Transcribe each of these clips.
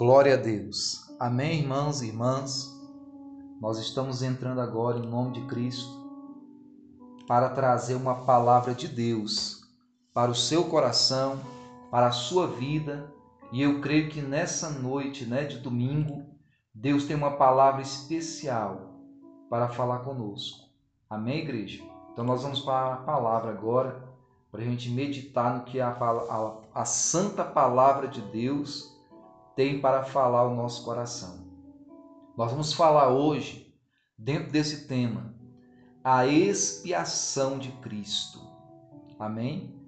Glória a Deus. Amém, irmãos e irmãs. Nós estamos entrando agora em nome de Cristo para trazer uma palavra de Deus para o seu coração, para a sua vida, e eu creio que nessa noite, né, de domingo, Deus tem uma palavra especial para falar conosco. Amém, igreja? Então nós vamos para a palavra agora, para a gente meditar no que a, a, a santa palavra de Deus tem para falar o nosso coração. Nós vamos falar hoje, dentro desse tema, a expiação de Cristo. Amém?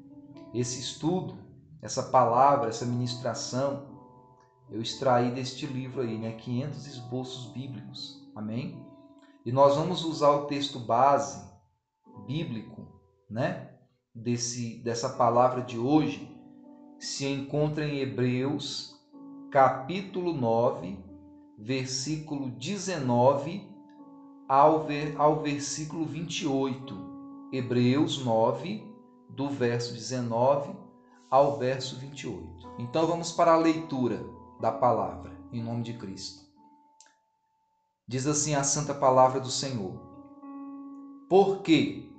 Esse estudo, essa palavra, essa ministração, eu extraí deste livro aí, né? 500 esboços bíblicos. Amém? E nós vamos usar o texto base bíblico, né? Desse, dessa palavra de hoje, se encontra em Hebreus capítulo 9, versículo 19 ao, ver, ao versículo 28. Hebreus 9, do verso 19 ao verso 28. Então vamos para a leitura da palavra, em nome de Cristo. Diz assim a santa palavra do Senhor: Porque,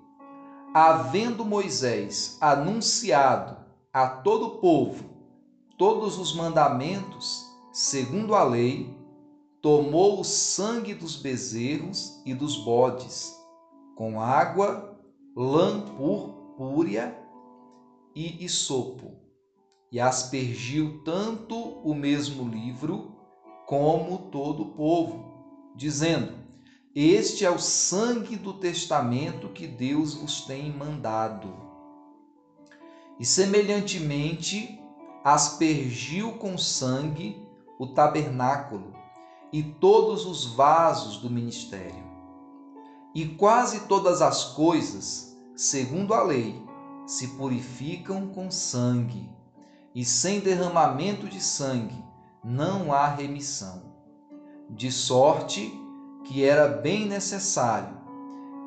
havendo Moisés anunciado a todo o povo todos os mandamentos, segundo a lei, tomou o sangue dos bezerros e dos bodes, com água, lã purpúrea e isopo, e aspergiu tanto o mesmo livro como todo o povo, dizendo: Este é o sangue do testamento que Deus vos tem mandado. E semelhantemente, aspergiu com sangue o tabernáculo e todos os vasos do ministério. E quase todas as coisas, segundo a lei, se purificam com sangue, e sem derramamento de sangue não há remissão. De sorte que era bem necessário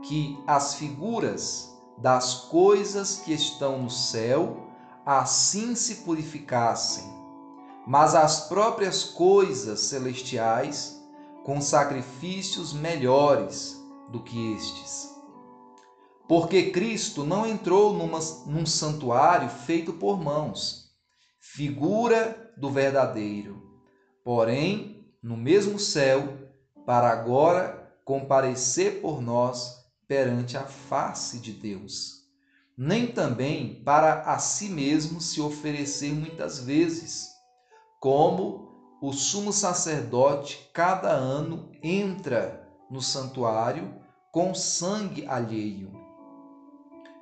que as figuras das coisas que estão no céu assim se purificassem, mas as próprias coisas celestiais com sacrifícios melhores do que estes. Porque Cristo não entrou numa, num santuário feito por mãos, figura do verdadeiro, porém no mesmo céu, para agora comparecer por nós perante a face de Deus nem também para a si mesmo se oferecer muitas vezes, como o sumo sacerdote cada ano entra no santuário com sangue alheio.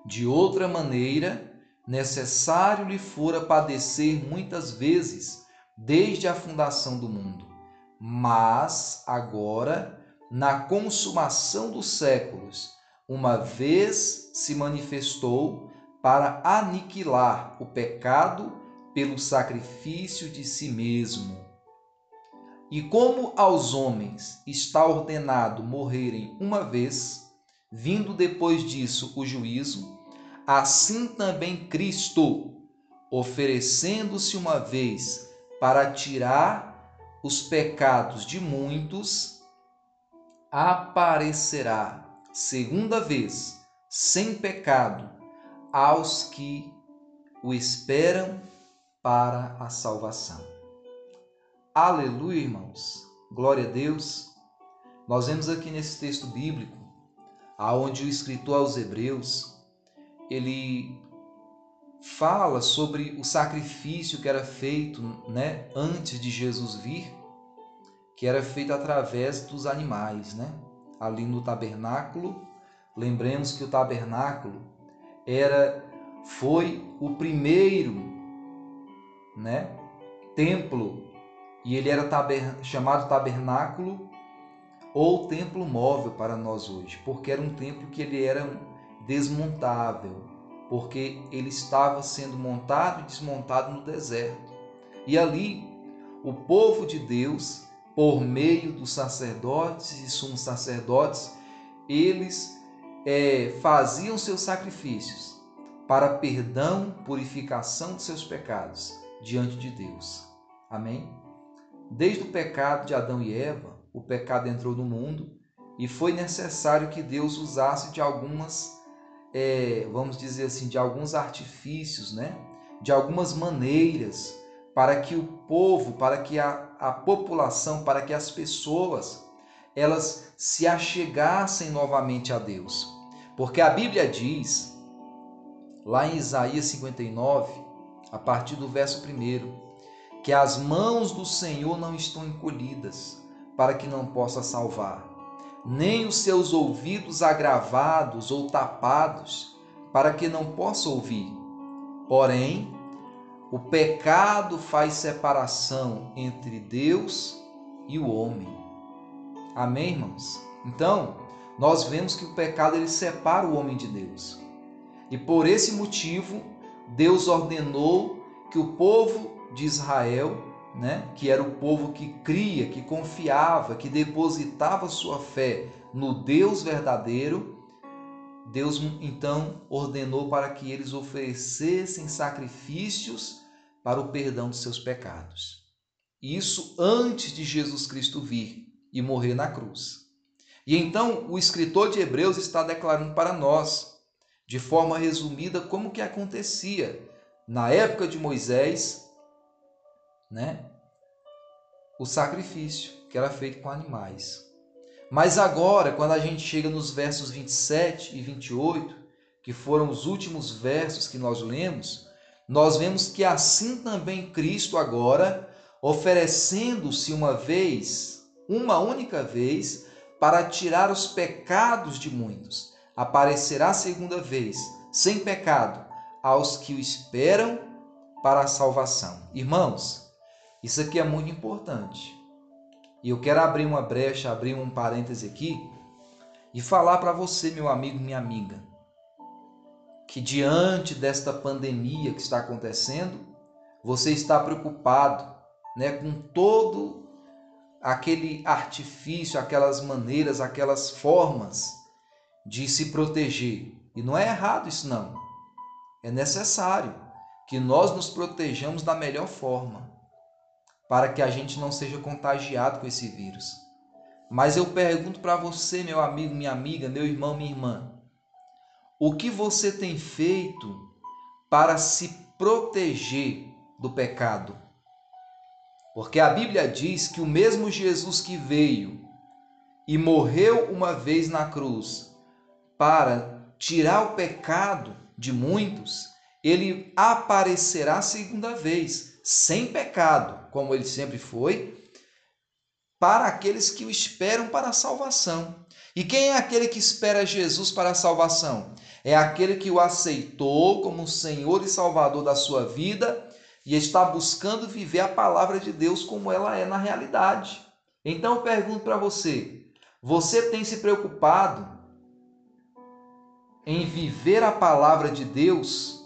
De outra maneira, necessário lhe fora padecer muitas vezes desde a fundação do mundo. Mas agora, na consumação dos séculos, uma vez se manifestou para aniquilar o pecado pelo sacrifício de si mesmo. E como aos homens está ordenado morrerem uma vez, vindo depois disso o juízo, assim também Cristo, oferecendo-se uma vez para tirar os pecados de muitos, aparecerá segunda vez, sem pecado, aos que o esperam para a salvação. Aleluia, irmãos. Glória a Deus. Nós vemos aqui nesse texto bíblico, aonde o escritor aos Hebreus, ele fala sobre o sacrifício que era feito, né, antes de Jesus vir, que era feito através dos animais, né? Ali no tabernáculo. Lembremos que o tabernáculo era foi o primeiro, né, templo e ele era taber, chamado tabernáculo ou templo móvel para nós hoje, porque era um templo que ele era desmontável, porque ele estava sendo montado e desmontado no deserto. E ali o povo de Deus por meio dos sacerdotes e sumos sacerdotes, eles é, faziam seus sacrifícios para perdão, purificação de seus pecados diante de Deus. Amém? desde o pecado de Adão e Eva, o pecado entrou no mundo e foi necessário que Deus usasse de algumas, é, vamos dizer assim, de alguns artifícios, né? de algumas maneiras para que o povo, para que a, a população, para que as pessoas, elas se achegassem novamente a Deus. Porque a Bíblia diz, lá em Isaías 59, a partir do verso 1, que as mãos do Senhor não estão encolhidas para que não possa salvar, nem os seus ouvidos agravados ou tapados para que não possa ouvir. Porém, o pecado faz separação entre Deus e o homem. Amém, irmãos? Então, nós vemos que o pecado ele separa o homem de Deus. E por esse motivo, Deus ordenou que o povo de Israel, né, que era o povo que cria, que confiava, que depositava sua fé no Deus verdadeiro, Deus então ordenou para que eles oferecessem sacrifícios para o perdão de seus pecados. Isso antes de Jesus Cristo vir e morrer na cruz. E então o escritor de Hebreus está declarando para nós, de forma resumida, como que acontecia na época de Moisés, né? O sacrifício que era feito com animais. Mas agora, quando a gente chega nos versos 27 e 28, que foram os últimos versos que nós lemos, nós vemos que assim também Cristo agora, oferecendo-se uma vez, uma única vez, para tirar os pecados de muitos, aparecerá segunda vez, sem pecado, aos que o esperam para a salvação. Irmãos, isso aqui é muito importante. E eu quero abrir uma brecha, abrir um parêntese aqui e falar para você, meu amigo, minha amiga que diante desta pandemia que está acontecendo, você está preocupado, né, com todo aquele artifício, aquelas maneiras, aquelas formas de se proteger. E não é errado isso não. É necessário que nós nos protejamos da melhor forma, para que a gente não seja contagiado com esse vírus. Mas eu pergunto para você, meu amigo, minha amiga, meu irmão, minha irmã, o que você tem feito para se proteger do pecado? Porque a Bíblia diz que o mesmo Jesus que veio e morreu uma vez na cruz para tirar o pecado de muitos, ele aparecerá segunda vez, sem pecado, como ele sempre foi, para aqueles que o esperam para a salvação. E quem é aquele que espera Jesus para a salvação? É aquele que o aceitou como Senhor e Salvador da sua vida e está buscando viver a palavra de Deus como ela é na realidade. Então eu pergunto para você: você tem se preocupado em viver a palavra de Deus,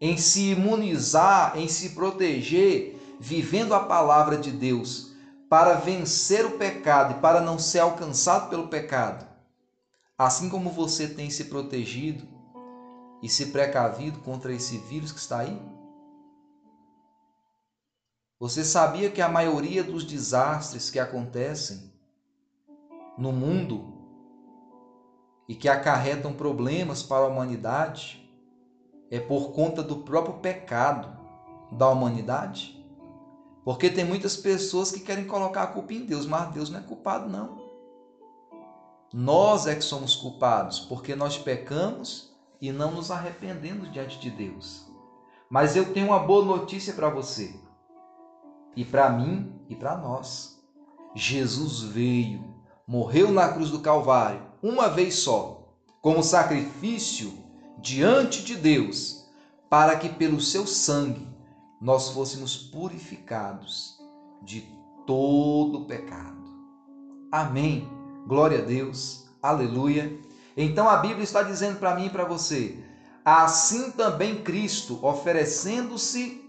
em se imunizar, em se proteger, vivendo a palavra de Deus? Para vencer o pecado e para não ser alcançado pelo pecado, assim como você tem se protegido e se precavido contra esse vírus que está aí? Você sabia que a maioria dos desastres que acontecem no mundo e que acarretam problemas para a humanidade é por conta do próprio pecado da humanidade? Porque tem muitas pessoas que querem colocar a culpa em Deus, mas Deus não é culpado, não. Nós é que somos culpados, porque nós pecamos e não nos arrependemos diante de Deus. Mas eu tenho uma boa notícia para você, e para mim e para nós. Jesus veio, morreu na cruz do Calvário, uma vez só, como sacrifício diante de Deus, para que pelo seu sangue nós fôssemos purificados de todo pecado. Amém. Glória a Deus. Aleluia. Então a Bíblia está dizendo para mim e para você: assim também Cristo, oferecendo-se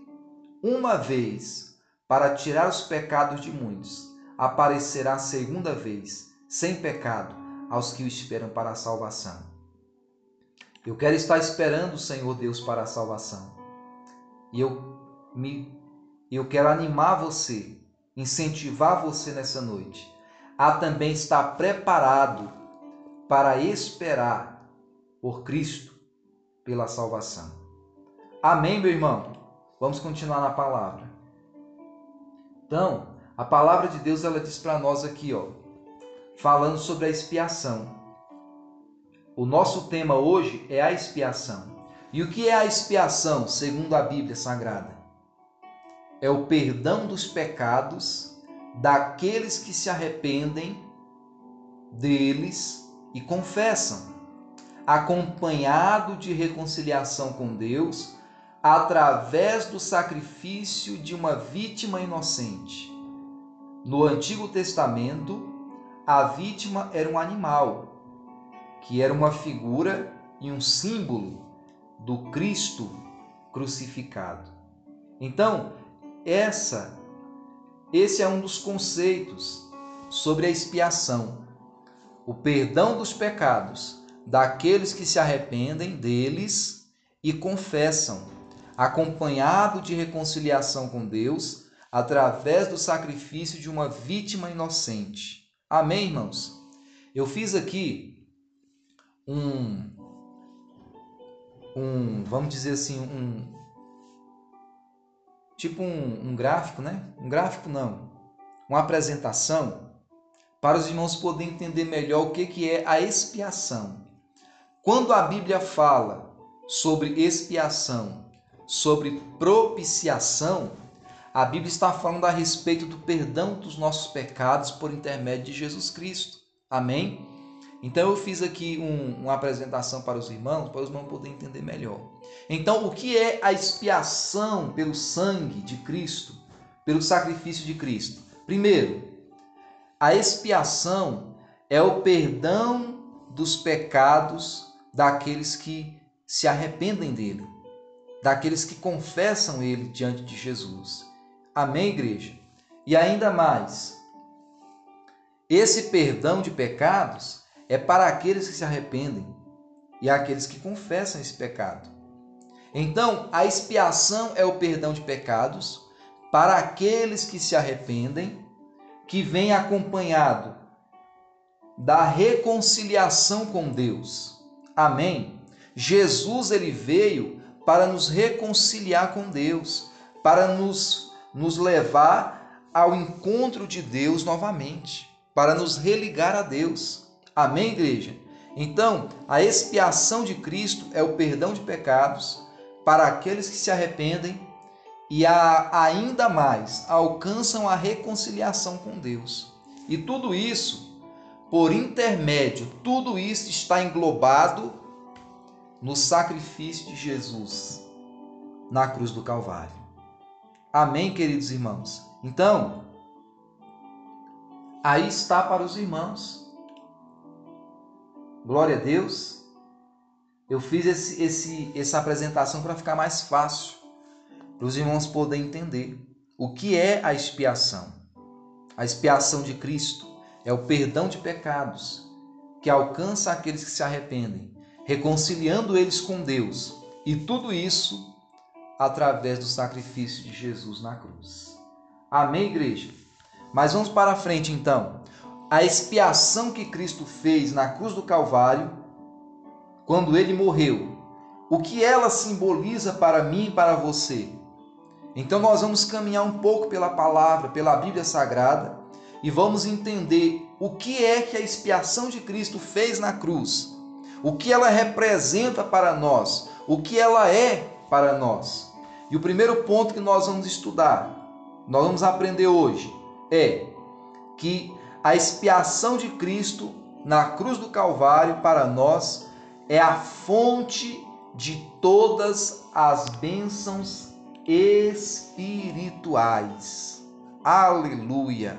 uma vez para tirar os pecados de muitos, aparecerá segunda vez, sem pecado, aos que o esperam para a salvação. Eu quero estar esperando o Senhor Deus para a salvação. E eu me eu quero animar você incentivar você nessa noite a também estar preparado para esperar por Cristo pela salvação. Amém, meu irmão? Vamos continuar na palavra. Então, a palavra de Deus ela diz para nós aqui, ó, falando sobre a expiação. O nosso tema hoje é a expiação. E o que é a expiação, segundo a Bíblia Sagrada? É o perdão dos pecados daqueles que se arrependem deles e confessam, acompanhado de reconciliação com Deus através do sacrifício de uma vítima inocente. No Antigo Testamento, a vítima era um animal, que era uma figura e um símbolo do Cristo crucificado. Então, essa esse é um dos conceitos sobre a expiação, o perdão dos pecados daqueles que se arrependem deles e confessam, acompanhado de reconciliação com Deus através do sacrifício de uma vítima inocente. Amém, irmãos? Eu fiz aqui um um, vamos dizer assim, um tipo um, um gráfico, né? Um gráfico não, uma apresentação para os irmãos poderem entender melhor o que, que é a expiação. Quando a Bíblia fala sobre expiação, sobre propiciação, a Bíblia está falando a respeito do perdão dos nossos pecados por intermédio de Jesus Cristo. Amém? Então eu fiz aqui um, uma apresentação para os irmãos, para os irmãos poderem entender melhor. Então, o que é a expiação pelo sangue de Cristo, pelo sacrifício de Cristo? Primeiro, a expiação é o perdão dos pecados daqueles que se arrependem dele, daqueles que confessam ele diante de Jesus. Amém, igreja? E ainda mais, esse perdão de pecados é para aqueles que se arrependem e aqueles que confessam esse pecado. Então, a expiação é o perdão de pecados para aqueles que se arrependem, que vem acompanhado da reconciliação com Deus. Amém. Jesus ele veio para nos reconciliar com Deus, para nos nos levar ao encontro de Deus novamente, para nos religar a Deus. Amém, igreja? Então, a expiação de Cristo é o perdão de pecados para aqueles que se arrependem e a, ainda mais alcançam a reconciliação com Deus. E tudo isso, por intermédio, tudo isso está englobado no sacrifício de Jesus na cruz do Calvário. Amém, queridos irmãos? Então, aí está para os irmãos Glória a Deus. Eu fiz esse, esse, essa apresentação para ficar mais fácil, para os irmãos poderem entender o que é a expiação. A expiação de Cristo é o perdão de pecados que alcança aqueles que se arrependem, reconciliando eles com Deus. E tudo isso através do sacrifício de Jesus na cruz. Amém, igreja? Mas vamos para frente então a expiação que Cristo fez na cruz do Calvário, quando ele morreu, o que ela simboliza para mim e para você. Então nós vamos caminhar um pouco pela palavra, pela Bíblia Sagrada e vamos entender o que é que a expiação de Cristo fez na cruz, o que ela representa para nós, o que ela é para nós. E o primeiro ponto que nós vamos estudar, nós vamos aprender hoje, é que a expiação de Cristo na cruz do Calvário para nós é a fonte de todas as bênçãos espirituais. Aleluia!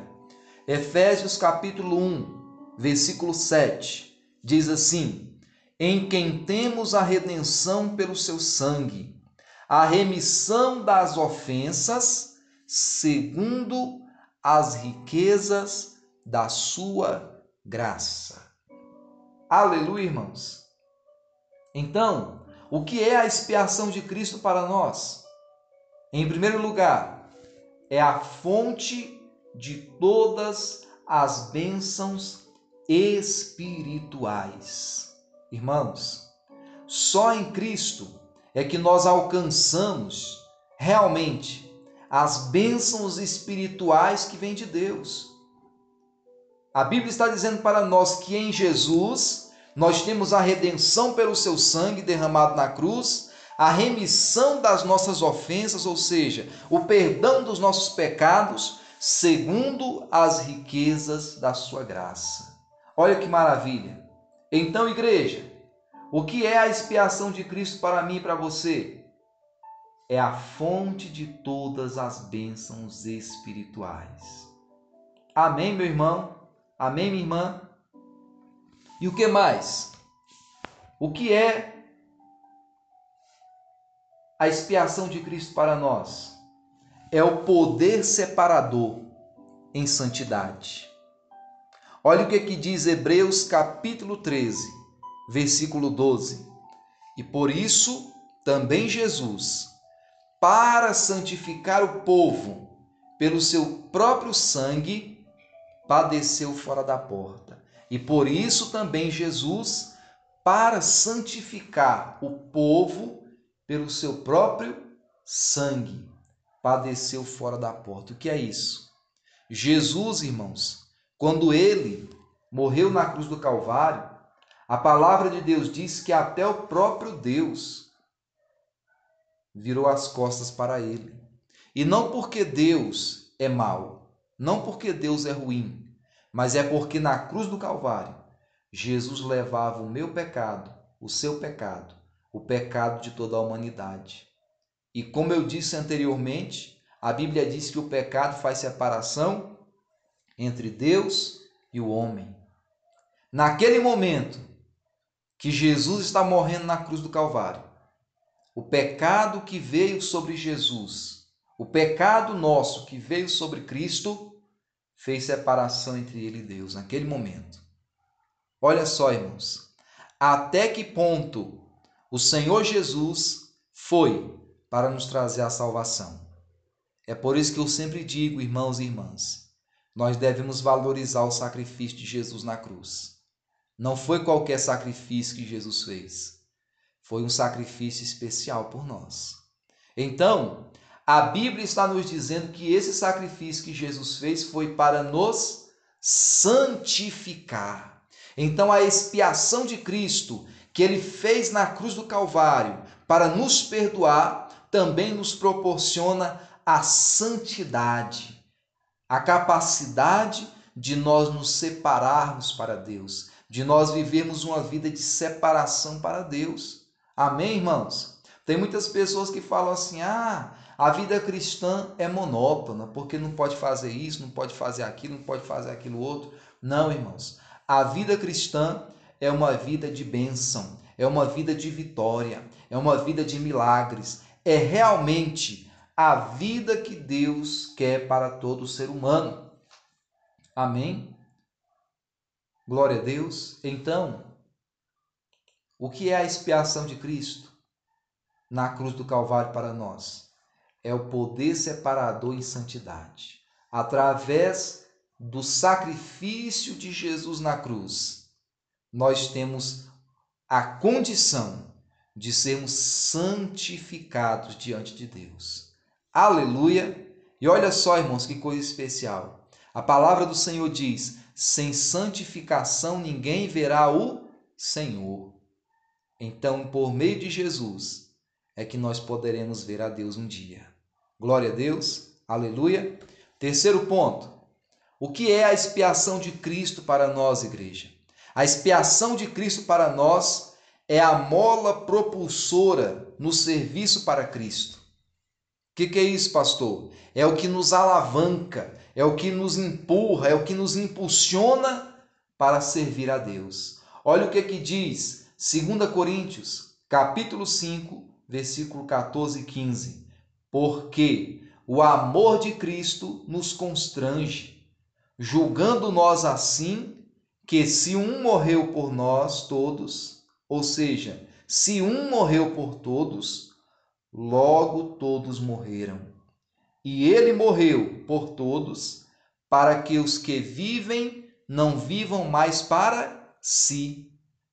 Efésios capítulo 1, versículo 7 diz assim: Em quem temos a redenção pelo seu sangue, a remissão das ofensas, segundo as riquezas da sua graça. Aleluia, irmãos. Então, o que é a expiação de Cristo para nós? Em primeiro lugar, é a fonte de todas as bênçãos espirituais. Irmãos, só em Cristo é que nós alcançamos realmente as bênçãos espirituais que vêm de Deus. A Bíblia está dizendo para nós que em Jesus nós temos a redenção pelo seu sangue derramado na cruz, a remissão das nossas ofensas, ou seja, o perdão dos nossos pecados, segundo as riquezas da sua graça. Olha que maravilha! Então, igreja, o que é a expiação de Cristo para mim e para você? É a fonte de todas as bênçãos espirituais. Amém, meu irmão? Amém, minha irmã? E o que mais? O que é a expiação de Cristo para nós? É o poder separador em santidade. Olha o que, que diz Hebreus capítulo 13, versículo 12. E por isso também Jesus, para santificar o povo pelo seu próprio sangue, padeceu fora da porta e por isso também Jesus, para santificar o povo pelo seu próprio sangue, padeceu fora da porta. O que é isso? Jesus, irmãos, quando ele morreu na cruz do Calvário, a palavra de Deus diz que até o próprio Deus virou as costas para ele. E não porque Deus é mau, não porque Deus é ruim, mas é porque na cruz do Calvário Jesus levava o meu pecado, o seu pecado, o pecado de toda a humanidade. E como eu disse anteriormente, a Bíblia diz que o pecado faz separação entre Deus e o homem. Naquele momento que Jesus está morrendo na cruz do Calvário, o pecado que veio sobre Jesus, o pecado nosso que veio sobre Cristo, fez separação entre ele e Deus naquele momento. Olha só, irmãos, até que ponto o Senhor Jesus foi para nos trazer a salvação. É por isso que eu sempre digo, irmãos e irmãs, nós devemos valorizar o sacrifício de Jesus na cruz. Não foi qualquer sacrifício que Jesus fez, foi um sacrifício especial por nós. Então, a Bíblia está nos dizendo que esse sacrifício que Jesus fez foi para nos santificar. Então, a expiação de Cristo que ele fez na cruz do Calvário para nos perdoar também nos proporciona a santidade, a capacidade de nós nos separarmos para Deus, de nós vivermos uma vida de separação para Deus. Amém, irmãos? Tem muitas pessoas que falam assim: ah, a vida cristã é monótona, porque não pode fazer isso, não pode fazer aquilo, não pode fazer aquilo outro. Não, irmãos. A vida cristã é uma vida de bênção, é uma vida de vitória, é uma vida de milagres. É realmente a vida que Deus quer para todo ser humano. Amém? Glória a Deus. Então, o que é a expiação de Cristo na cruz do Calvário para nós? É o poder separador em santidade. Através do sacrifício de Jesus na cruz, nós temos a condição de sermos santificados diante de Deus. Aleluia! E olha só, irmãos, que coisa especial. A palavra do Senhor diz: sem santificação ninguém verá o Senhor. Então, por meio de Jesus, é que nós poderemos ver a Deus um dia. Glória a Deus. Aleluia. Terceiro ponto. O que é a expiação de Cristo para nós, igreja? A expiação de Cristo para nós é a mola propulsora no serviço para Cristo. O que, que, é isso, pastor? É o que nos alavanca, é o que nos empurra, é o que nos impulsiona para servir a Deus. Olha o que, que diz 2 Coríntios, capítulo 5, versículo 14 e 15 porque o amor de Cristo nos constrange, julgando nós assim que se um morreu por nós todos, ou seja, se um morreu por todos, logo todos morreram. E ele morreu por todos, para que os que vivem não vivam mais para si,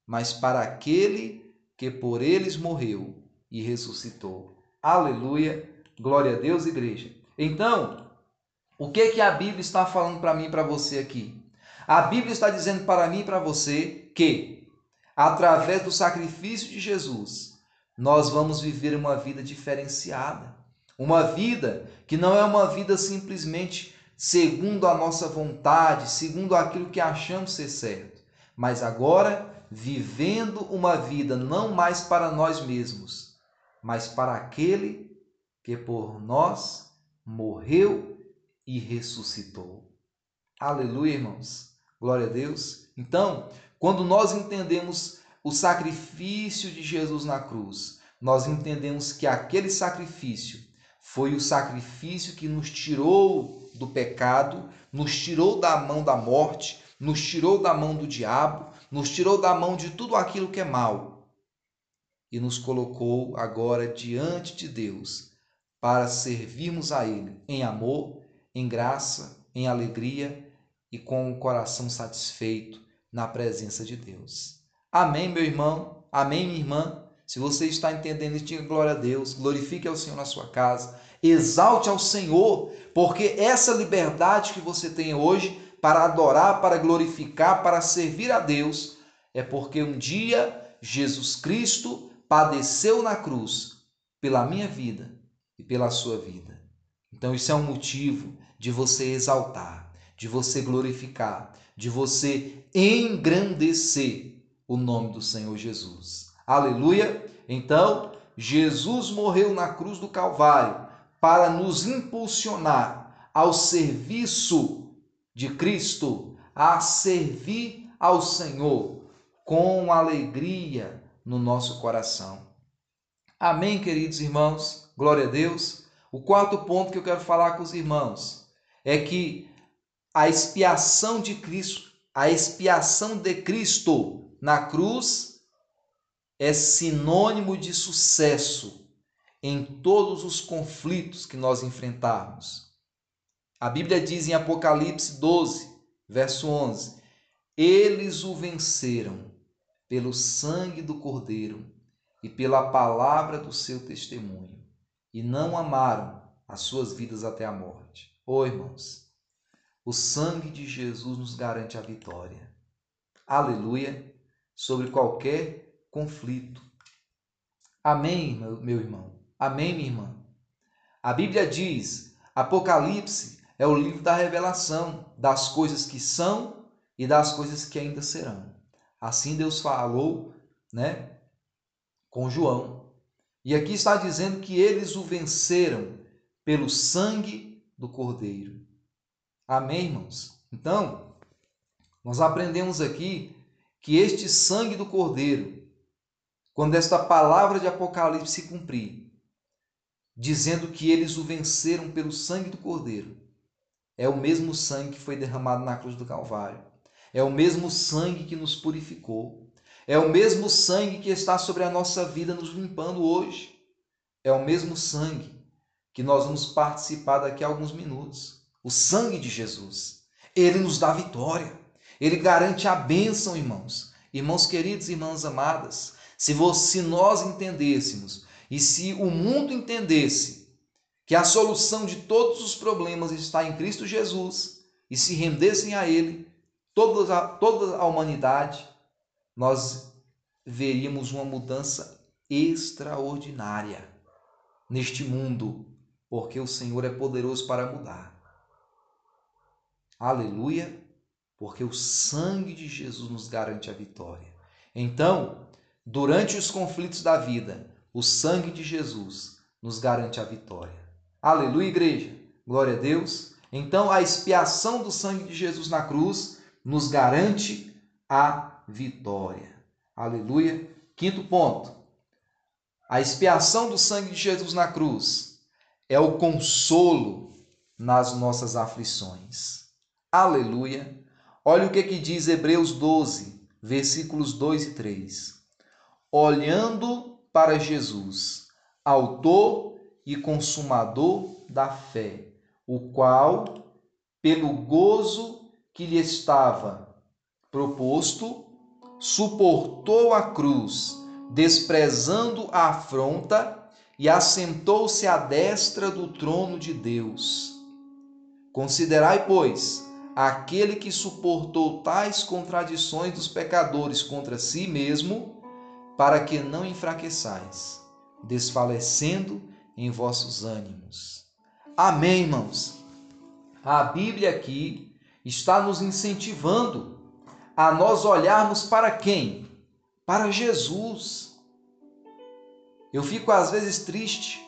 mas para aquele que por eles morreu e ressuscitou. Aleluia, glória a Deus, igreja. Então, o que que a Bíblia está falando para mim e para você aqui? A Bíblia está dizendo para mim e para você que através do sacrifício de Jesus, nós vamos viver uma vida diferenciada. Uma vida que não é uma vida simplesmente segundo a nossa vontade, segundo aquilo que achamos ser certo, mas agora vivendo uma vida não mais para nós mesmos, mas para aquele que por nós morreu e ressuscitou. Aleluia, irmãos. Glória a Deus. Então, quando nós entendemos o sacrifício de Jesus na cruz, nós entendemos que aquele sacrifício foi o sacrifício que nos tirou do pecado, nos tirou da mão da morte, nos tirou da mão do diabo, nos tirou da mão de tudo aquilo que é mal e nos colocou agora diante de Deus para servirmos a Ele em amor, em graça, em alegria e com o coração satisfeito na presença de Deus. Amém, meu irmão? Amém, minha irmã? Se você está entendendo isso, diga glória a Deus, glorifique ao Senhor na sua casa, exalte ao Senhor, porque essa liberdade que você tem hoje para adorar, para glorificar, para servir a Deus, é porque um dia Jesus Cristo padeceu na cruz pela minha vida e pela sua vida. Então, isso é um motivo de você exaltar, de você glorificar, de você engrandecer o nome do Senhor Jesus. Aleluia! Então, Jesus morreu na cruz do Calvário para nos impulsionar ao serviço de Cristo, a servir ao Senhor com alegria no nosso coração. Amém, queridos irmãos? Glória a Deus. O quarto ponto que eu quero falar com os irmãos é que a expiação de Cristo, a expiação de Cristo na cruz é sinônimo de sucesso em todos os conflitos que nós enfrentarmos. A Bíblia diz em Apocalipse 12, verso 11: Eles o venceram pelo sangue do Cordeiro e pela palavra do seu testemunho, e não amaram as suas vidas até a morte. Ô oh, irmãos, o sangue de Jesus nos garante a vitória. Aleluia! Sobre qualquer conflito. Amém, meu irmão. Amém, minha irmã. A Bíblia diz: Apocalipse é o livro da revelação das coisas que são e das coisas que ainda serão. Assim Deus falou, né, com João. E aqui está dizendo que eles o venceram pelo sangue do Cordeiro. Amém, irmãos? Então, nós aprendemos aqui que este sangue do Cordeiro, quando esta palavra de Apocalipse se cumprir, dizendo que eles o venceram pelo sangue do Cordeiro, é o mesmo sangue que foi derramado na cruz do Calvário. É o mesmo sangue que nos purificou. É o mesmo sangue que está sobre a nossa vida nos limpando hoje. É o mesmo sangue que nós vamos participar daqui a alguns minutos o sangue de Jesus. Ele nos dá vitória. Ele garante a bênção, irmãos. Irmãos queridos, irmãs amadas, se, você, se nós entendêssemos e se o mundo entendesse que a solução de todos os problemas está em Cristo Jesus e se rendessem a Ele, toda a, toda a humanidade, nós veríamos uma mudança extraordinária neste mundo, porque o Senhor é poderoso para mudar. Aleluia, porque o sangue de Jesus nos garante a vitória. Então, durante os conflitos da vida, o sangue de Jesus nos garante a vitória. Aleluia, igreja. Glória a Deus. Então, a expiação do sangue de Jesus na cruz nos garante a vitória. Aleluia. Quinto ponto. A expiação do sangue de Jesus na cruz é o consolo nas nossas aflições. Aleluia. Olha o que, que diz Hebreus 12, versículos 2 e 3. Olhando para Jesus, autor e consumador da fé, o qual, pelo gozo que lhe estava proposto, suportou a cruz, desprezando a afronta, e assentou-se à destra do trono de Deus. Considerai, pois, aquele que suportou tais contradições dos pecadores contra si mesmo, para que não enfraqueçais, desfalecendo em vossos ânimos. Amém, irmãos. A Bíblia aqui está nos incentivando a nós olharmos para quem? Para Jesus. Eu fico às vezes triste,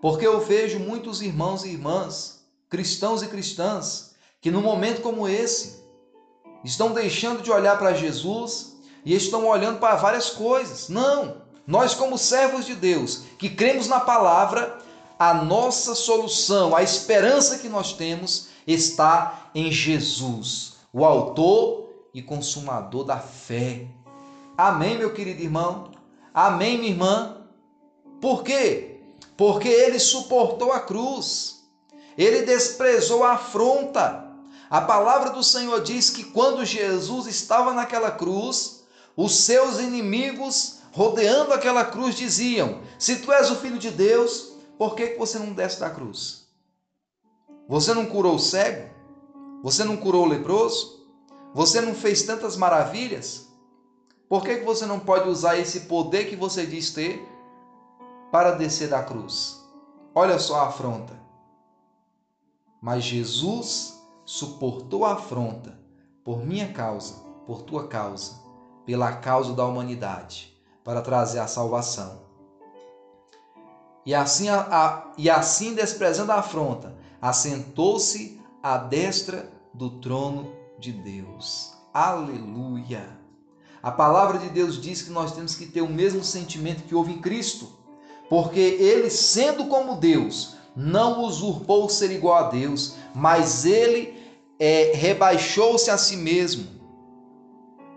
porque eu vejo muitos irmãos e irmãs, cristãos e cristãs, que num momento como esse estão deixando de olhar para Jesus e estão olhando para várias coisas. Não! Nós, como servos de Deus, que cremos na palavra, a nossa solução, a esperança que nós temos está em Jesus, o Autor e Consumador da fé. Amém, meu querido irmão? Amém, minha irmã? Por quê? Porque ele suportou a cruz, ele desprezou a afronta. A palavra do Senhor diz que quando Jesus estava naquela cruz, os seus inimigos rodeando aquela cruz diziam: Se tu és o filho de Deus, por que, você não desce da cruz? Você não curou o cego? Você não curou o leproso? Você não fez tantas maravilhas? Por que, que você não pode usar esse poder que você diz ter para descer da cruz? Olha só a afronta. Mas Jesus suportou a afronta por minha causa, por tua causa, pela causa da humanidade, para trazer a salvação. E assim, a, a, e assim desprezando a afronta, assentou-se à destra do trono de Deus. Aleluia! A palavra de Deus diz que nós temos que ter o mesmo sentimento que houve em Cristo, porque ele, sendo como Deus, não usurpou ser igual a Deus, mas ele é, rebaixou-se a si mesmo,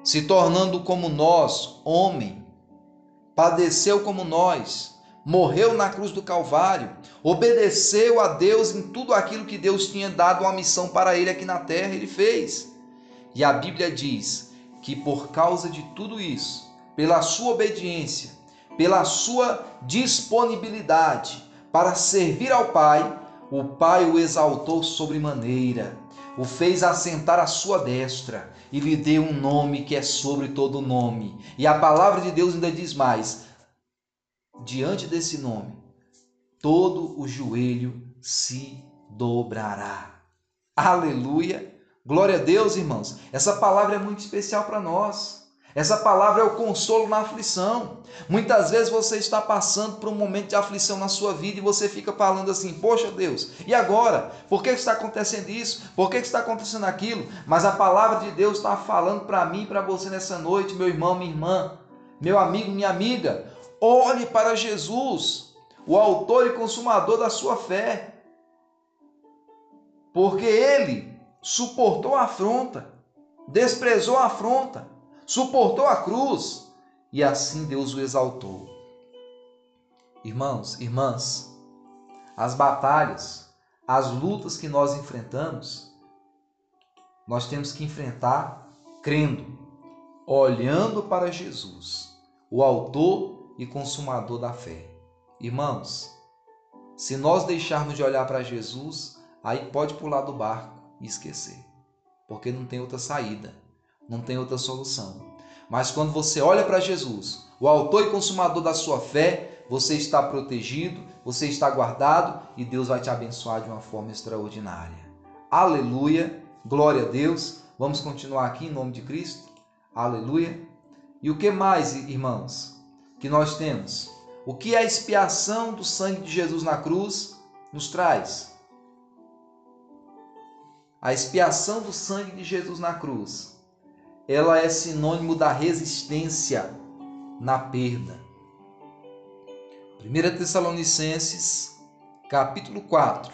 se tornando como nós, homem, padeceu como nós, morreu na cruz do Calvário, obedeceu a Deus em tudo aquilo que Deus tinha dado uma missão para ele aqui na terra, ele fez. E a Bíblia diz que por causa de tudo isso, pela sua obediência, pela sua disponibilidade para servir ao Pai, o Pai o exaltou sobremaneira, o fez assentar à sua destra e lhe deu um nome que é sobre todo nome. E a palavra de Deus ainda diz mais: diante desse nome, todo o joelho se dobrará. Aleluia! Glória a Deus, irmãos. Essa palavra é muito especial para nós. Essa palavra é o consolo na aflição. Muitas vezes você está passando por um momento de aflição na sua vida e você fica falando assim: Poxa Deus, e agora? Por que está acontecendo isso? Por que está acontecendo aquilo? Mas a palavra de Deus está falando para mim e para você nessa noite, meu irmão, minha irmã, meu amigo, minha amiga. Olhe para Jesus, o autor e consumador da sua fé. Porque ele suportou a afronta, desprezou a afronta, suportou a cruz e assim Deus o exaltou. Irmãos, irmãs, as batalhas, as lutas que nós enfrentamos, nós temos que enfrentar crendo, olhando para Jesus, o autor e consumador da fé. Irmãos, se nós deixarmos de olhar para Jesus, aí pode pular do barco e esquecer, porque não tem outra saída, não tem outra solução. Mas quando você olha para Jesus, o autor e consumador da sua fé, você está protegido, você está guardado e Deus vai te abençoar de uma forma extraordinária. Aleluia, glória a Deus. Vamos continuar aqui em nome de Cristo. Aleluia. E o que mais, irmãos? que nós temos. O que a expiação do sangue de Jesus na cruz nos traz? A expiação do sangue de Jesus na cruz, ela é sinônimo da resistência na perda. 1 Tessalonicenses, capítulo 4,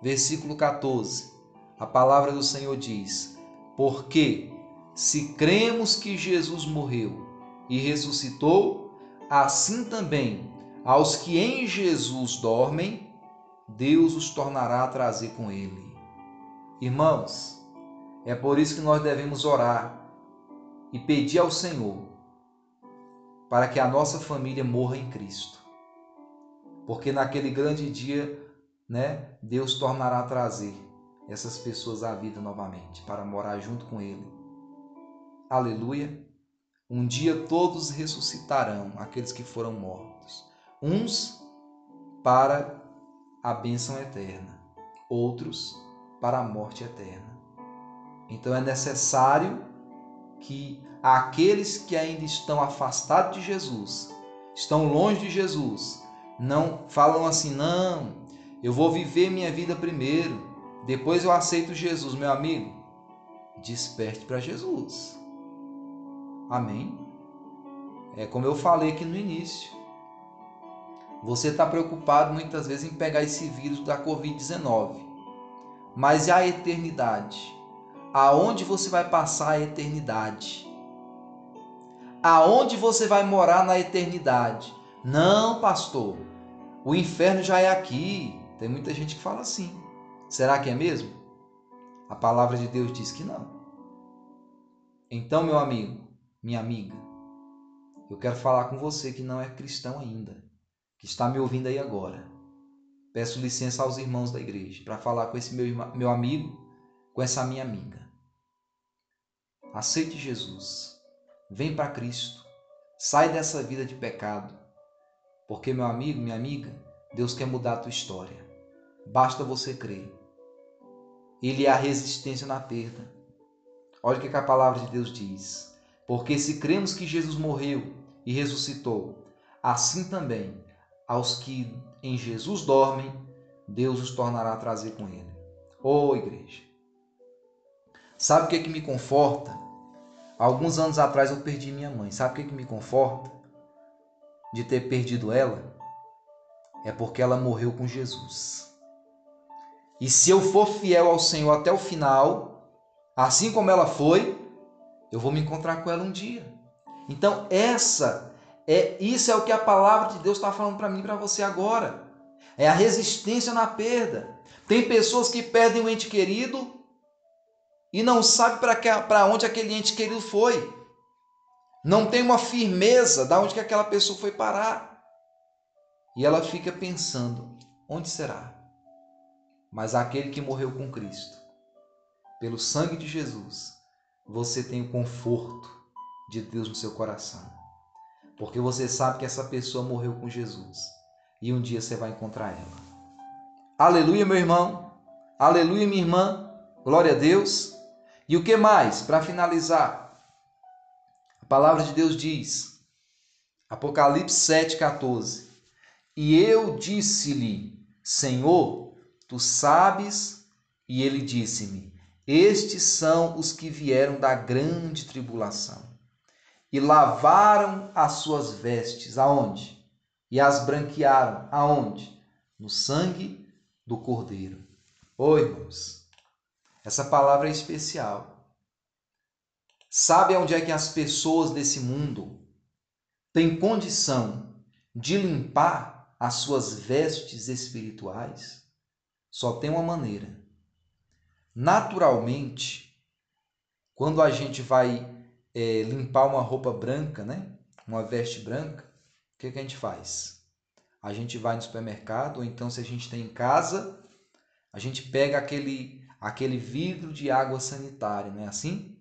versículo 14. A palavra do Senhor diz: Porque se cremos que Jesus morreu e ressuscitou, assim também aos que em Jesus dormem, Deus os tornará a trazer com ele. Irmãos, é por isso que nós devemos orar e pedir ao Senhor para que a nossa família morra em Cristo. Porque naquele grande dia, né, Deus tornará a trazer essas pessoas à vida novamente para morar junto com ele. Aleluia. Um dia todos ressuscitarão, aqueles que foram mortos. Uns para a bênção eterna, outros para a morte eterna. Então é necessário que aqueles que ainda estão afastados de Jesus, estão longe de Jesus, não falam assim, não, eu vou viver minha vida primeiro, depois eu aceito Jesus, meu amigo. Desperte para Jesus. Amém? É como eu falei aqui no início. Você está preocupado muitas vezes em pegar esse vírus da Covid-19. Mas e a eternidade? Aonde você vai passar a eternidade? Aonde você vai morar na eternidade? Não, pastor. O inferno já é aqui. Tem muita gente que fala assim. Será que é mesmo? A palavra de Deus diz que não. Então, meu amigo, minha amiga, eu quero falar com você que não é cristão ainda, que está me ouvindo aí agora. Peço licença aos irmãos da igreja para falar com esse meu, meu amigo, com essa minha amiga. Aceite Jesus. Vem para Cristo. Sai dessa vida de pecado. Porque, meu amigo, minha amiga, Deus quer mudar a tua história. Basta você crer. Ele é a resistência na perda. Olha o que a palavra de Deus diz. Porque se cremos que Jesus morreu e ressuscitou, assim também aos que em Jesus dormem, Deus os tornará a trazer com ele. Ô oh, igreja, sabe o que, é que me conforta? Alguns anos atrás eu perdi minha mãe. Sabe o que, é que me conforta? De ter perdido ela? É porque ela morreu com Jesus. E se eu for fiel ao Senhor até o final, assim como ela foi, eu vou me encontrar com ela um dia. Então, essa é isso é o que a palavra de Deus está falando para mim e para você agora. É a resistência na perda. Tem pessoas que perdem o ente querido e não sabe para onde aquele ente querido foi. Não tem uma firmeza de onde que aquela pessoa foi parar. E ela fica pensando: onde será? Mas aquele que morreu com Cristo, pelo sangue de Jesus, você tem o conforto de Deus no seu coração. Porque você sabe que essa pessoa morreu com Jesus e um dia você vai encontrar ela. Aleluia, meu irmão. Aleluia, minha irmã. Glória a Deus. E o que mais? Para finalizar, a palavra de Deus diz, Apocalipse 7,14: E eu disse-lhe, Senhor, tu sabes, e ele disse-me: estes são os que vieram da grande tribulação e lavaram as suas vestes aonde? E as branquearam aonde? No sangue do Cordeiro. Oi, irmãos. Essa palavra é especial. Sabe onde é que as pessoas desse mundo têm condição de limpar as suas vestes espirituais? Só tem uma maneira naturalmente, quando a gente vai é, limpar uma roupa branca, né? uma veste branca, o que, que a gente faz? A gente vai no supermercado, ou então se a gente tem em casa, a gente pega aquele, aquele vidro de água sanitária, não é assim?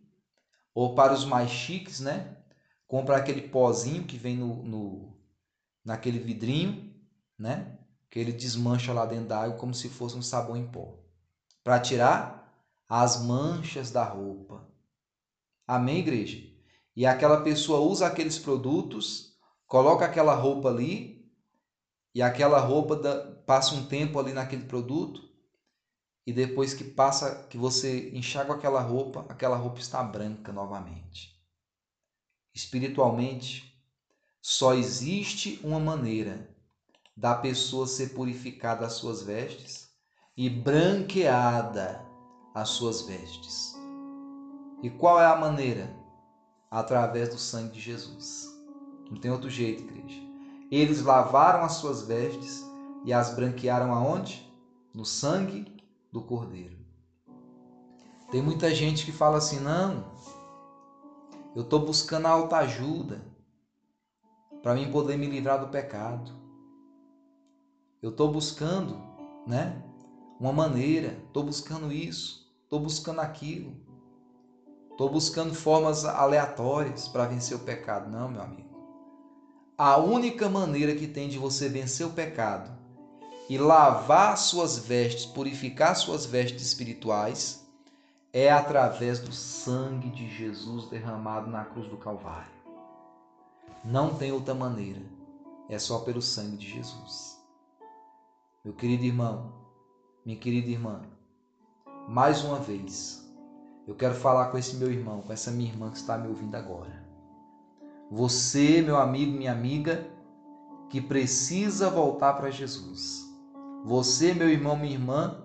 Ou para os mais chiques, né? Compra aquele pozinho que vem no, no naquele vidrinho, né? Que ele desmancha lá dentro da água como se fosse um sabão em pó. Para tirar as manchas da roupa. Amém, igreja? E aquela pessoa usa aqueles produtos, coloca aquela roupa ali, e aquela roupa da, passa um tempo ali naquele produto, e depois que passa, que você enxaga aquela roupa, aquela roupa está branca novamente. Espiritualmente, só existe uma maneira da pessoa ser purificada das suas vestes e branqueada as suas vestes. E qual é a maneira? Através do sangue de Jesus. Não tem outro jeito, igreja. Eles lavaram as suas vestes e as branquearam aonde? No sangue do Cordeiro. Tem muita gente que fala assim: não, eu estou buscando a alta ajuda para mim poder me livrar do pecado. Eu estou buscando, né? Uma maneira, estou buscando isso, estou buscando aquilo, estou buscando formas aleatórias para vencer o pecado. Não, meu amigo. A única maneira que tem de você vencer o pecado e lavar suas vestes, purificar suas vestes espirituais, é através do sangue de Jesus derramado na cruz do Calvário. Não tem outra maneira, é só pelo sangue de Jesus. Meu querido irmão, minha querida irmã, mais uma vez, eu quero falar com esse meu irmão, com essa minha irmã que está me ouvindo agora. Você, meu amigo, minha amiga, que precisa voltar para Jesus. Você, meu irmão, minha irmã,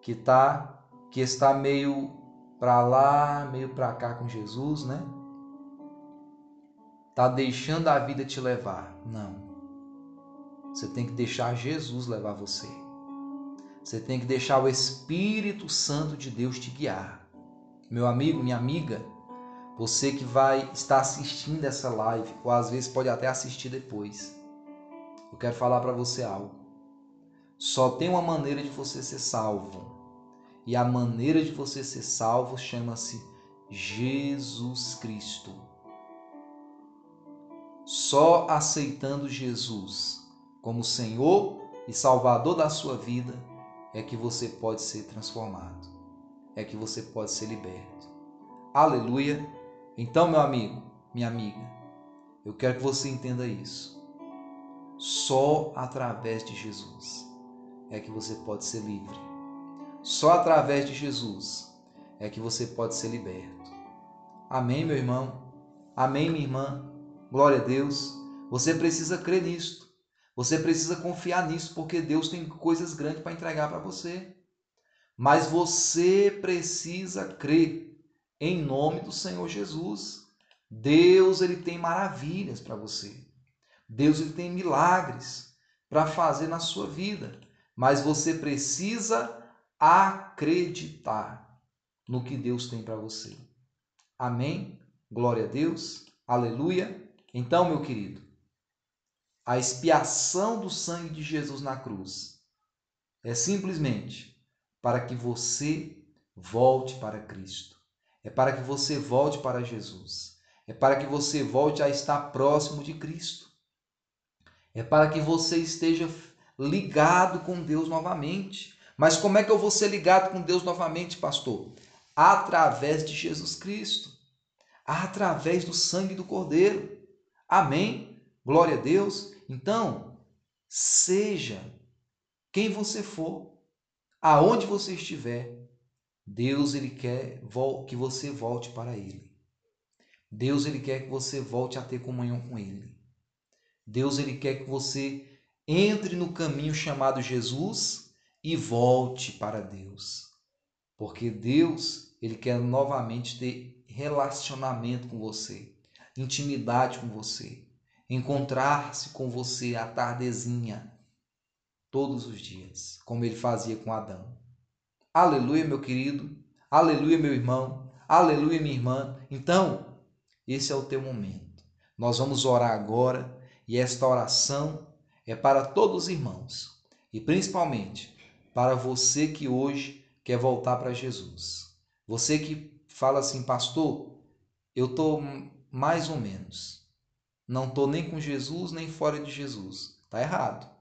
que tá que está meio para lá, meio para cá com Jesus, né? Tá deixando a vida te levar. Não. Você tem que deixar Jesus levar você. Você tem que deixar o Espírito Santo de Deus te guiar. Meu amigo, minha amiga, você que vai estar assistindo essa live, ou às vezes pode até assistir depois. Eu quero falar para você algo. Só tem uma maneira de você ser salvo. E a maneira de você ser salvo chama-se Jesus Cristo. Só aceitando Jesus como Senhor e Salvador da sua vida é que você pode ser transformado, é que você pode ser liberto. Aleluia! Então, meu amigo, minha amiga, eu quero que você entenda isso. Só através de Jesus é que você pode ser livre. Só através de Jesus é que você pode ser liberto. Amém, meu irmão? Amém, minha irmã? Glória a Deus. Você precisa crer nisto. Você precisa confiar nisso, porque Deus tem coisas grandes para entregar para você. Mas você precisa crer em nome do Senhor Jesus. Deus ele tem maravilhas para você. Deus ele tem milagres para fazer na sua vida. Mas você precisa acreditar no que Deus tem para você. Amém? Glória a Deus. Aleluia. Então, meu querido, a expiação do sangue de Jesus na cruz é simplesmente para que você volte para Cristo. É para que você volte para Jesus. É para que você volte a estar próximo de Cristo. É para que você esteja ligado com Deus novamente. Mas como é que eu vou ser ligado com Deus novamente, pastor? Através de Jesus Cristo, através do sangue do Cordeiro. Amém? Glória a Deus. Então, seja quem você for, aonde você estiver, Deus ele quer que você volte para ele. Deus ele quer que você volte a ter comunhão com ele. Deus ele quer que você entre no caminho chamado Jesus e volte para Deus. Porque Deus, ele quer novamente ter relacionamento com você, intimidade com você, encontrar-se com você à tardezinha, todos os dias, como ele fazia com Adão. Aleluia, meu querido. Aleluia, meu irmão. Aleluia, minha irmã. Então, esse é o teu momento. Nós vamos orar agora e esta oração é para todos os irmãos e principalmente para você que hoje quer voltar para Jesus. Você que fala assim, pastor, eu estou mais ou menos. Não estou nem com Jesus, nem fora de Jesus. Está errado.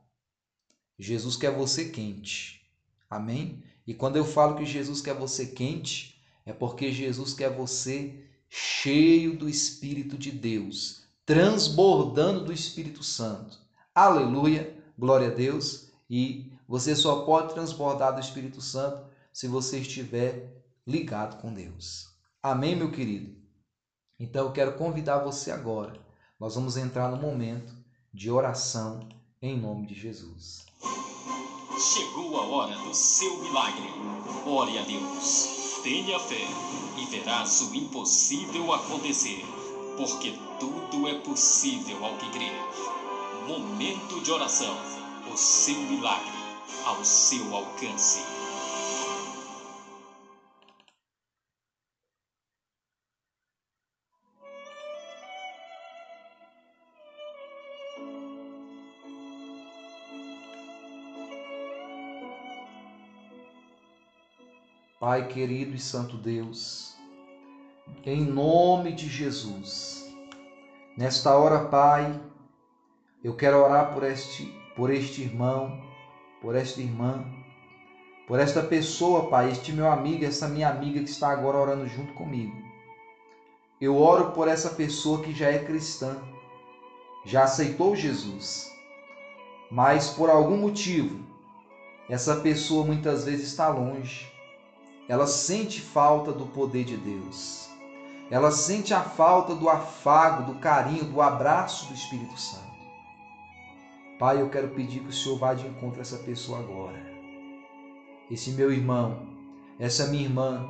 Jesus quer você quente. Amém? E quando eu falo que Jesus quer você quente, é porque Jesus quer você cheio do Espírito de Deus, transbordando do Espírito Santo. Aleluia, glória a Deus. E você só pode transbordar do Espírito Santo se você estiver ligado com Deus. Amém, meu querido? Então eu quero convidar você agora. Nós vamos entrar no momento de oração em nome de Jesus. Chegou a hora do seu milagre. Ore a Deus. Tenha fé e verás o impossível acontecer, porque tudo é possível ao que crer. Momento de oração. O seu milagre ao seu alcance. Pai querido e santo Deus, em nome de Jesus, nesta hora, Pai, eu quero orar por este, por este irmão, por esta irmã, por esta pessoa, Pai, este meu amigo, essa minha amiga que está agora orando junto comigo. Eu oro por essa pessoa que já é cristã, já aceitou Jesus, mas por algum motivo, essa pessoa muitas vezes está longe ela sente falta do poder de Deus. Ela sente a falta do afago, do carinho, do abraço do Espírito Santo. Pai, eu quero pedir que o Senhor vá de encontro a essa pessoa agora. Esse meu irmão, essa minha irmã,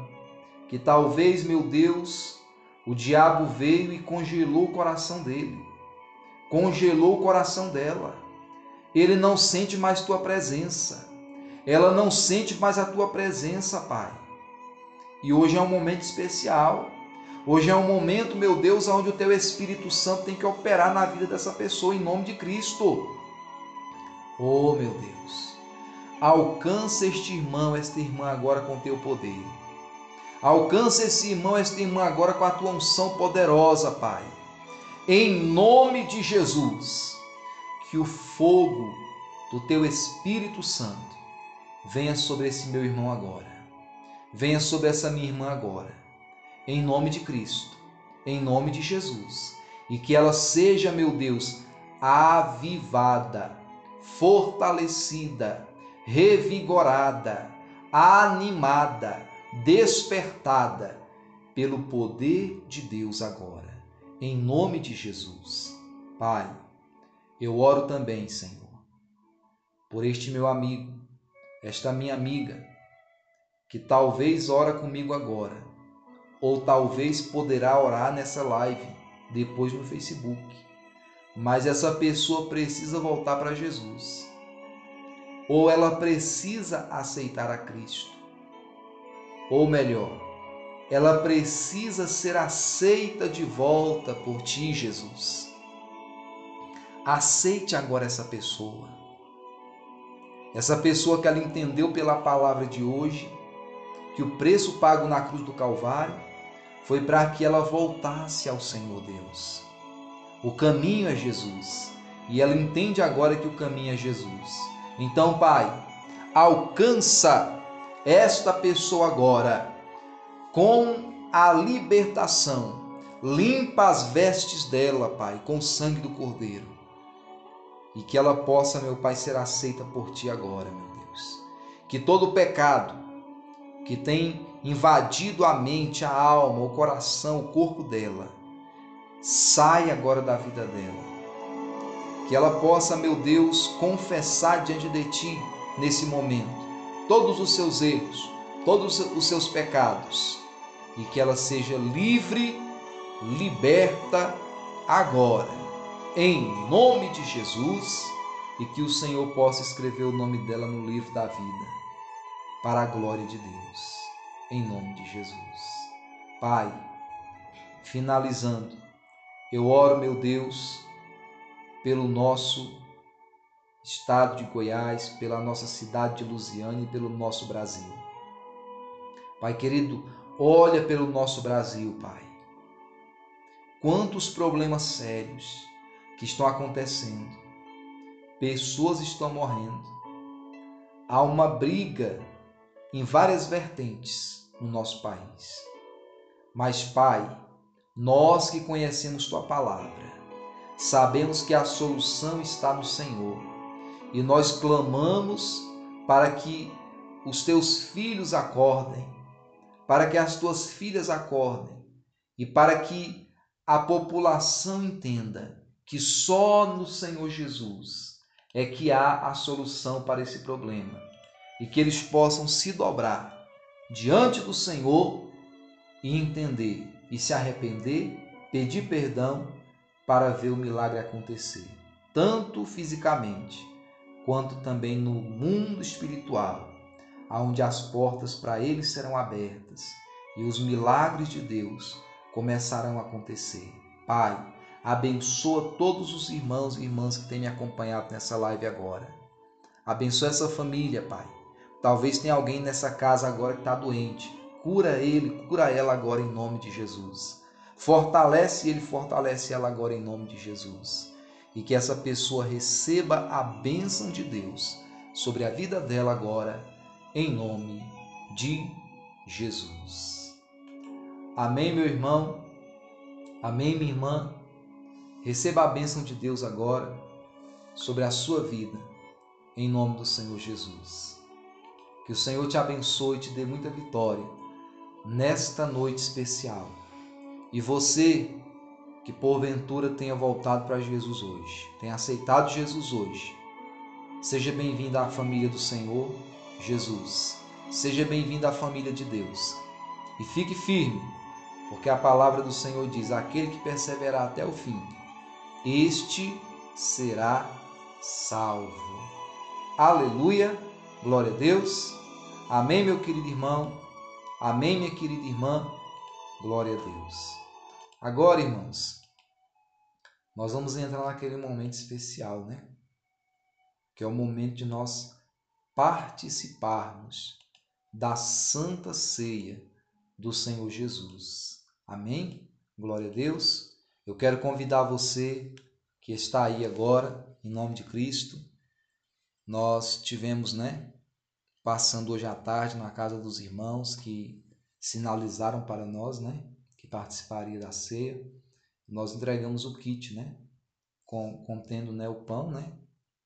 que talvez, meu Deus, o diabo veio e congelou o coração dele, congelou o coração dela. Ele não sente mais tua presença, ela não sente mais a tua presença, Pai. E hoje é um momento especial. Hoje é um momento, meu Deus, onde o teu Espírito Santo tem que operar na vida dessa pessoa em nome de Cristo. Oh, meu Deus. Alcança este irmão, esta irmã agora com teu poder. Alcança esse irmão, esta irmã agora com a tua unção poderosa, Pai. Em nome de Jesus, que o fogo do teu Espírito Santo venha sobre esse meu irmão agora venha sobre essa minha irmã agora, em nome de Cristo, em nome de Jesus, e que ela seja, meu Deus, avivada, fortalecida, revigorada, animada, despertada pelo poder de Deus agora, em nome de Jesus. Pai, eu oro também, Senhor, por este meu amigo, esta minha amiga, que talvez ora comigo agora, ou talvez poderá orar nessa live depois no Facebook. Mas essa pessoa precisa voltar para Jesus. Ou ela precisa aceitar a Cristo. Ou melhor, ela precisa ser aceita de volta por ti, Jesus. Aceite agora essa pessoa. Essa pessoa que ela entendeu pela palavra de hoje que o preço pago na cruz do Calvário foi para que ela voltasse ao Senhor Deus. O caminho é Jesus e ela entende agora que o caminho é Jesus. Então, Pai, alcança esta pessoa agora com a libertação. Limpa as vestes dela, Pai, com o sangue do Cordeiro. E que ela possa, meu Pai, ser aceita por Ti agora, meu Deus. Que todo pecado, que tem invadido a mente, a alma, o coração, o corpo dela, sai agora da vida dela. Que ela possa, meu Deus, confessar diante de ti nesse momento todos os seus erros, todos os seus pecados. E que ela seja livre, liberta agora, em nome de Jesus, e que o Senhor possa escrever o nome dela no livro da vida para a glória de Deus, em nome de Jesus. Pai, finalizando, eu oro, meu Deus, pelo nosso estado de Goiás, pela nossa cidade de Lusiana e pelo nosso Brasil. Pai querido, olha pelo nosso Brasil, Pai. Quantos problemas sérios que estão acontecendo. Pessoas estão morrendo. Há uma briga em várias vertentes no nosso país. Mas, Pai, nós que conhecemos Tua palavra, sabemos que a solução está no Senhor e nós clamamos para que os Teus filhos acordem, para que as Tuas filhas acordem e para que a população entenda que só no Senhor Jesus é que há a solução para esse problema e que eles possam se dobrar diante do Senhor e entender e se arrepender, pedir perdão para ver o milagre acontecer, tanto fisicamente quanto também no mundo espiritual, aonde as portas para eles serão abertas e os milagres de Deus começarão a acontecer. Pai, abençoa todos os irmãos e irmãs que têm me acompanhado nessa live agora. Abençoa essa família, Pai Talvez tenha alguém nessa casa agora que está doente. Cura ele, cura ela agora em nome de Jesus. Fortalece ele, fortalece ela agora em nome de Jesus. E que essa pessoa receba a bênção de Deus sobre a vida dela agora, em nome de Jesus. Amém, meu irmão? Amém, minha irmã? Receba a bênção de Deus agora sobre a sua vida, em nome do Senhor Jesus. Que o Senhor te abençoe e te dê muita vitória nesta noite especial. E você que porventura tenha voltado para Jesus hoje, tenha aceitado Jesus hoje, seja bem-vindo à família do Senhor Jesus. Seja bem-vindo à família de Deus. E fique firme, porque a palavra do Senhor diz: aquele que perseverar até o fim, este será salvo. Aleluia, glória a Deus. Amém, meu querido irmão. Amém, minha querida irmã. Glória a Deus. Agora, irmãos, nós vamos entrar naquele momento especial, né? Que é o momento de nós participarmos da santa ceia do Senhor Jesus. Amém? Glória a Deus. Eu quero convidar você que está aí agora, em nome de Cristo. Nós tivemos, né, passando hoje à tarde na casa dos irmãos que sinalizaram para nós, né, que participaria da ceia. Nós entregamos o kit, né, contendo, né, o pão, né?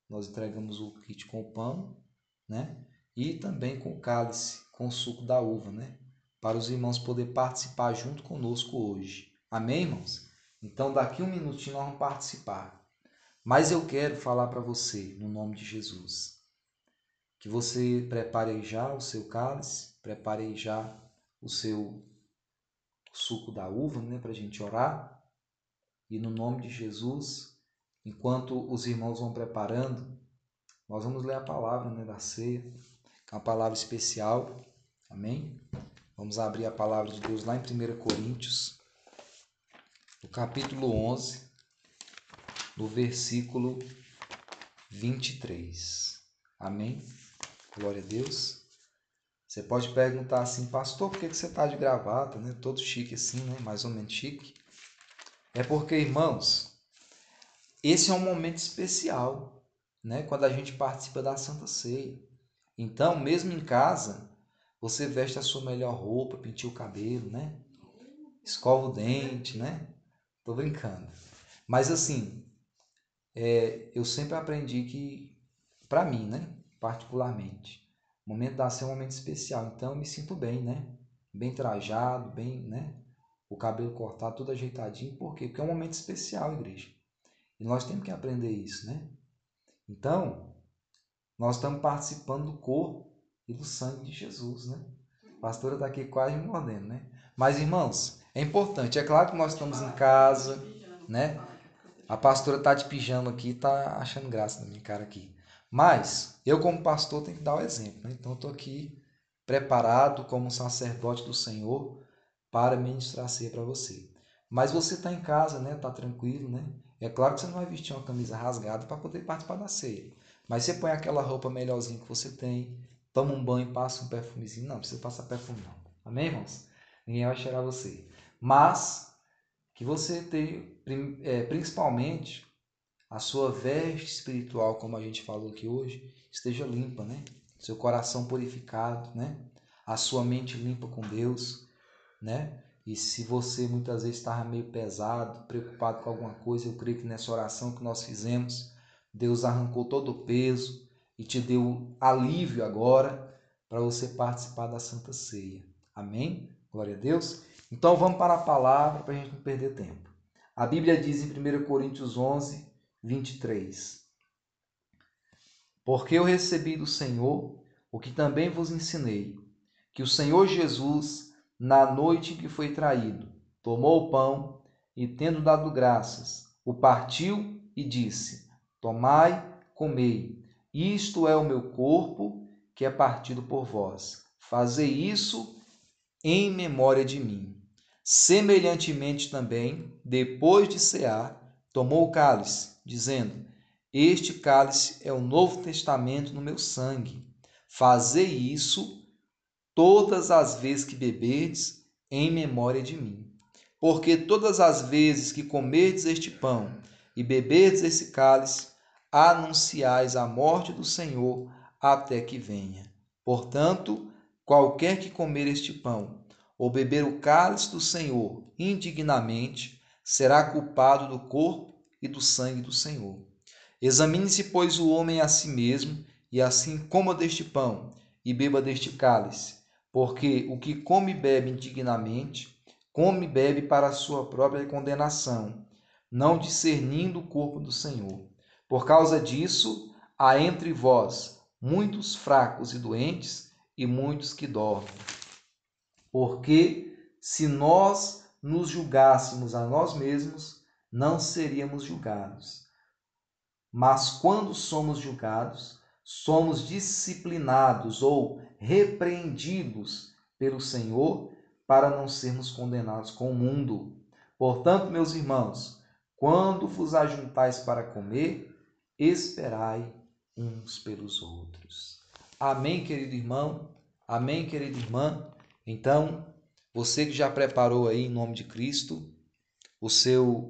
Nós entregamos o kit com o pão, né? E também com o cálice, com o suco da uva, né? Para os irmãos poder participar junto conosco hoje. Amém, irmãos? Então, daqui um minutinho nós vamos participar. Mas eu quero falar para você, no nome de Jesus, que você prepare já o seu cálice, prepare já o seu suco da uva, né, para a gente orar. E no nome de Jesus, enquanto os irmãos vão preparando, nós vamos ler a palavra né, da ceia, que é uma palavra especial. Amém? Vamos abrir a palavra de Deus lá em 1 Coríntios, no capítulo 11, no versículo 23. Amém? Glória a Deus. Você pode perguntar assim, pastor, por que você está de gravata, né? Todo chique assim, né? Mais ou menos chique. É porque, irmãos, esse é um momento especial, né? Quando a gente participa da Santa Ceia. Então, mesmo em casa, você veste a sua melhor roupa, pintia o cabelo, né? Escova o dente, né? Tô brincando. Mas assim, é, eu sempre aprendi que, para mim, né, particularmente, o momento da ser é um momento especial. Então eu me sinto bem, né? Bem trajado, bem, né? O cabelo cortado, tudo ajeitadinho. Por quê? Porque é um momento especial, igreja. E nós temos que aprender isso, né? Então, nós estamos participando do corpo e do sangue de Jesus, né? A pastora está aqui quase mordendo, né? Mas, irmãos, é importante. É claro que nós estamos em casa, né? A pastora tá de pijama aqui, tá achando graça na minha cara aqui. Mas eu como pastor tenho que dar o exemplo, né? Então tô aqui preparado como sacerdote do Senhor para ministrar ceia para você. Mas você está em casa, né? Tá tranquilo, né? É claro que você não vai vestir uma camisa rasgada para poder participar da ceia. Mas você põe aquela roupa melhorzinha que você tem, toma um banho, passa um perfumezinho. Não, não precisa passar perfume não. Amém, irmãos? Ninguém vai cheirar você. Mas que você tenha é, principalmente a sua veste espiritual, como a gente falou aqui hoje, esteja limpa, né? Seu coração purificado, né? A sua mente limpa com Deus, né? E se você muitas vezes estava meio pesado, preocupado com alguma coisa, eu creio que nessa oração que nós fizemos, Deus arrancou todo o peso e te deu alívio agora para você participar da Santa Ceia. Amém? Glória a Deus. Então vamos para a palavra para a gente não perder tempo. A Bíblia diz em 1 Coríntios 11, 23: Porque eu recebi do Senhor o que também vos ensinei, que o Senhor Jesus, na noite em que foi traído, tomou o pão e, tendo dado graças, o partiu e disse: Tomai, comei, isto é o meu corpo que é partido por vós. Fazei isso em memória de mim. Semelhantemente também, depois de cear, tomou o cálice, dizendo: Este cálice é o novo testamento no meu sangue. Fazei isso todas as vezes que beberdes, em memória de mim. Porque todas as vezes que comerdes este pão e beberdes esse cálice, anunciais a morte do Senhor até que venha. Portanto, qualquer que comer este pão ou beber o cálice do Senhor indignamente, será culpado do corpo e do sangue do Senhor. Examine-se, pois, o homem a si mesmo, e assim coma deste pão e beba deste cálice, porque o que come e bebe indignamente, come e bebe para a sua própria condenação, não discernindo o corpo do Senhor. Por causa disso, há entre vós muitos fracos e doentes e muitos que dormem. Porque se nós nos julgássemos a nós mesmos, não seríamos julgados. Mas quando somos julgados, somos disciplinados ou repreendidos pelo Senhor para não sermos condenados com o mundo. Portanto, meus irmãos, quando vos ajuntais para comer, esperai uns pelos outros. Amém, querido irmão? Amém, querida irmã? Então, você que já preparou aí em nome de Cristo o seu